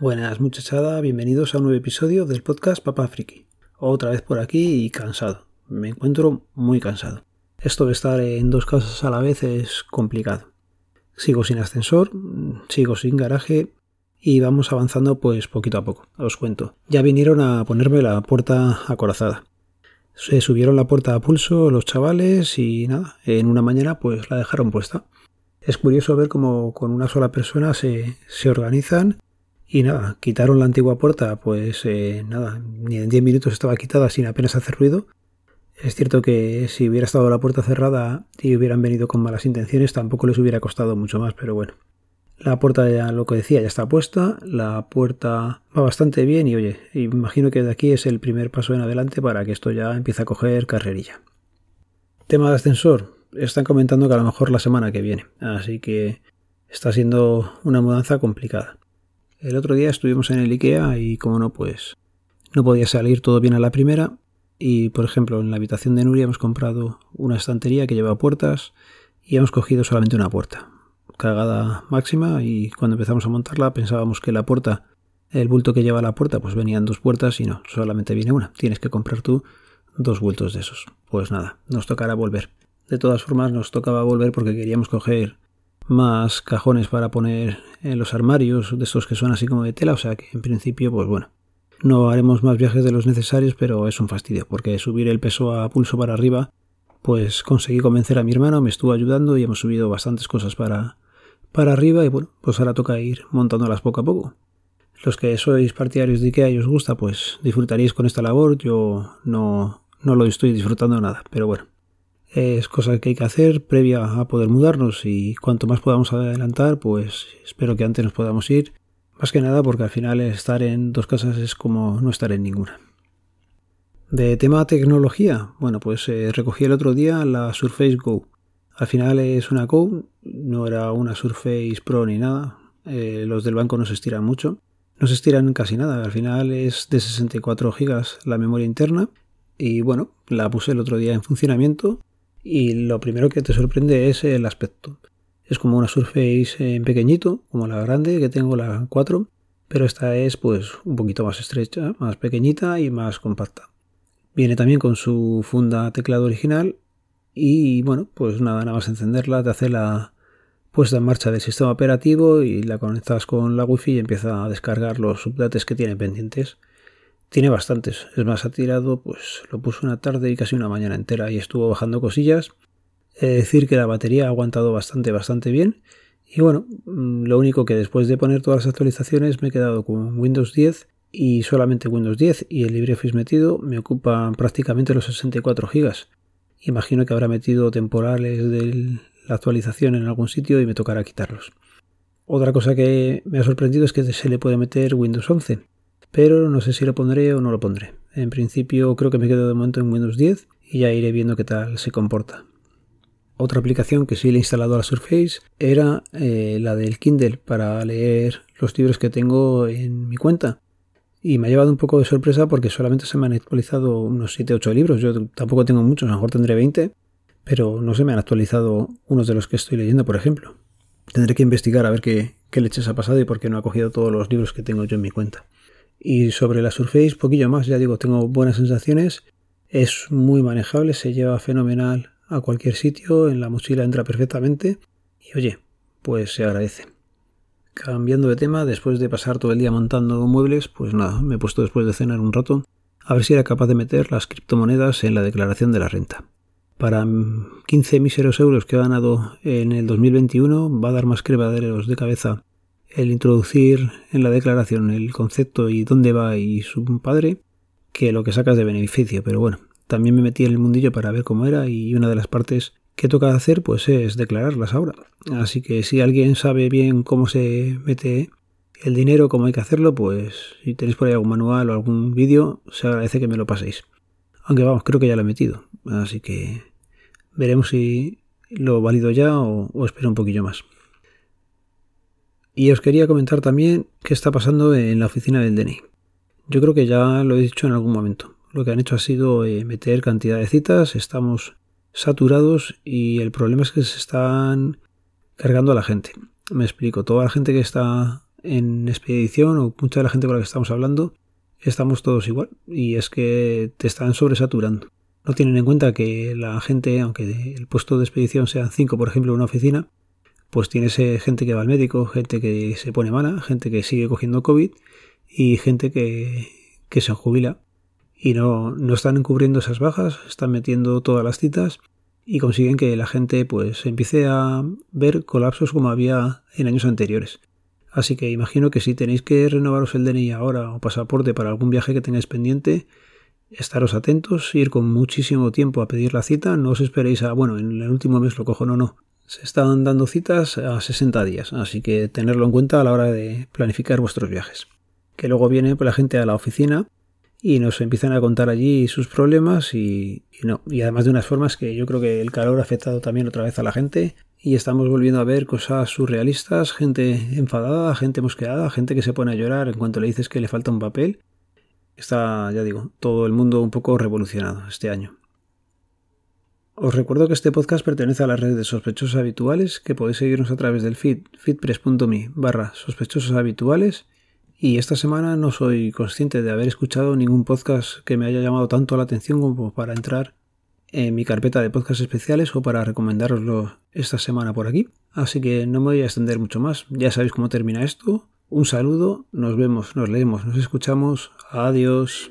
Buenas muchachada, bienvenidos a un nuevo episodio del podcast Papá Friki. Otra vez por aquí y cansado. Me encuentro muy cansado. Esto de estar en dos casas a la vez es complicado. Sigo sin ascensor, sigo sin garaje y vamos avanzando pues poquito a poco, os cuento. Ya vinieron a ponerme la puerta acorazada. Se subieron la puerta a pulso los chavales y nada, en una mañana pues la dejaron puesta. Es curioso ver cómo con una sola persona se, se organizan y nada, quitaron la antigua puerta, pues eh, nada, ni en 10 minutos estaba quitada sin apenas hacer ruido. Es cierto que si hubiera estado la puerta cerrada y hubieran venido con malas intenciones tampoco les hubiera costado mucho más, pero bueno. La puerta ya, lo que decía, ya está puesta, la puerta va bastante bien y oye, imagino que de aquí es el primer paso en adelante para que esto ya empiece a coger carrerilla. Tema de ascensor, están comentando que a lo mejor la semana que viene, así que está siendo una mudanza complicada. El otro día estuvimos en el IKEA y como no, pues no podía salir todo bien a la primera y por ejemplo en la habitación de Nuria hemos comprado una estantería que lleva puertas y hemos cogido solamente una puerta cagada máxima y cuando empezamos a montarla pensábamos que la puerta, el bulto que lleva la puerta, pues venían dos puertas y no, solamente viene una. Tienes que comprar tú dos bultos de esos. Pues nada, nos tocará volver. De todas formas nos tocaba volver porque queríamos coger más cajones para poner en los armarios de estos que son así como de tela, o sea que en principio pues bueno, no haremos más viajes de los necesarios, pero es un fastidio porque subir el peso a pulso para arriba pues conseguí convencer a mi hermano, me estuvo ayudando y hemos subido bastantes cosas para, para arriba y bueno, pues ahora toca ir montándolas poco a poco. Los que sois partidarios de IKEA y os gusta, pues disfrutaréis con esta labor. Yo no, no lo estoy disfrutando nada, pero bueno, es cosa que hay que hacer previa a poder mudarnos y cuanto más podamos adelantar, pues espero que antes nos podamos ir. Más que nada porque al final estar en dos casas es como no estar en ninguna. De tema tecnología, bueno, pues eh, recogí el otro día la Surface Go. Al final es una Go, no era una Surface Pro ni nada. Eh, los del banco no se estiran mucho. No se estiran casi nada. Al final es de 64 GB la memoria interna. Y bueno, la puse el otro día en funcionamiento. Y lo primero que te sorprende es el aspecto. Es como una Surface en pequeñito, como la grande que tengo, la 4. Pero esta es pues un poquito más estrecha, más pequeñita y más compacta. Viene también con su funda teclado original y bueno, pues nada, nada más encenderla, te hace la puesta en marcha del sistema operativo y la conectas con la wifi y empieza a descargar los updates que tiene pendientes. Tiene bastantes, es más, ha tirado, pues lo puso una tarde y casi una mañana entera y estuvo bajando cosillas. Es decir que la batería ha aguantado bastante, bastante bien. Y bueno, mm, lo único que después de poner todas las actualizaciones me he quedado con Windows 10 y solamente Windows 10 y el LibreOffice metido me ocupan prácticamente los 64 GB. Imagino que habrá metido temporales de la actualización en algún sitio y me tocará quitarlos. Otra cosa que me ha sorprendido es que se le puede meter Windows 11, pero no sé si lo pondré o no lo pondré. En principio creo que me quedo de momento en Windows 10 y ya iré viendo qué tal se comporta. Otra aplicación que sí le he instalado a la Surface era eh, la del Kindle para leer los libros que tengo en mi cuenta. Y me ha llevado un poco de sorpresa porque solamente se me han actualizado unos 7-8 libros. Yo tampoco tengo muchos, a lo mejor tendré 20, pero no se me han actualizado unos de los que estoy leyendo, por ejemplo. Tendré que investigar a ver qué, qué leches ha pasado y por qué no ha cogido todos los libros que tengo yo en mi cuenta. Y sobre la Surface, poquillo más, ya digo, tengo buenas sensaciones. Es muy manejable, se lleva fenomenal a cualquier sitio, en la mochila entra perfectamente. Y oye, pues se agradece. Cambiando de tema, después de pasar todo el día montando muebles, pues nada, me he puesto después de cenar un rato a ver si era capaz de meter las criptomonedas en la declaración de la renta. Para 15 míseros euros que he ganado en el 2021 va a dar más crevaderos de cabeza el introducir en la declaración el concepto y dónde va y su padre que lo que sacas de beneficio. Pero bueno, también me metí en el mundillo para ver cómo era y una de las partes que toca hacer pues es declararlas ahora. Así que si alguien sabe bien cómo se mete el dinero, cómo hay que hacerlo, pues si tenéis por ahí algún manual o algún vídeo, se agradece que me lo paséis. Aunque vamos, creo que ya lo he metido. Así que veremos si lo valido ya o, o espero un poquillo más. Y os quería comentar también qué está pasando en la oficina del DNI. Yo creo que ya lo he dicho en algún momento. Lo que han hecho ha sido eh, meter cantidad de citas. Estamos saturados y el problema es que se están cargando a la gente. Me explico, toda la gente que está en expedición o mucha de la gente con la que estamos hablando estamos todos igual y es que te están sobresaturando. No tienen en cuenta que la gente, aunque el puesto de expedición sean cinco, por ejemplo, en una oficina, pues tienes gente que va al médico, gente que se pone mala, gente que sigue cogiendo COVID y gente que, que se jubila. Y no, no están encubriendo esas bajas, están metiendo todas las citas y consiguen que la gente pues empiece a ver colapsos como había en años anteriores. Así que imagino que si tenéis que renovaros el DNI ahora o pasaporte para algún viaje que tengáis pendiente, estaros atentos, ir con muchísimo tiempo a pedir la cita, no os esperéis a, bueno, en el último mes lo cojo, no, no. Se están dando citas a 60 días, así que tenerlo en cuenta a la hora de planificar vuestros viajes. Que luego viene la gente a la oficina y nos empiezan a contar allí sus problemas y, y, no. Y además de unas formas que yo creo que el calor ha afectado también otra vez a la gente y estamos volviendo a ver cosas surrealistas, gente enfadada, gente mosqueada, gente que se pone a llorar en cuanto le dices que le falta un papel. Está, ya digo, todo el mundo un poco revolucionado este año. Os recuerdo que este podcast pertenece a la red de sospechosos habituales, que podéis seguirnos a través del feed feedpress.me barra sospechosos habituales y esta semana no soy consciente de haber escuchado ningún podcast que me haya llamado tanto la atención como para entrar en mi carpeta de podcasts especiales o para recomendaroslo esta semana por aquí. Así que no me voy a extender mucho más. Ya sabéis cómo termina esto. Un saludo, nos vemos, nos leemos, nos escuchamos. Adiós.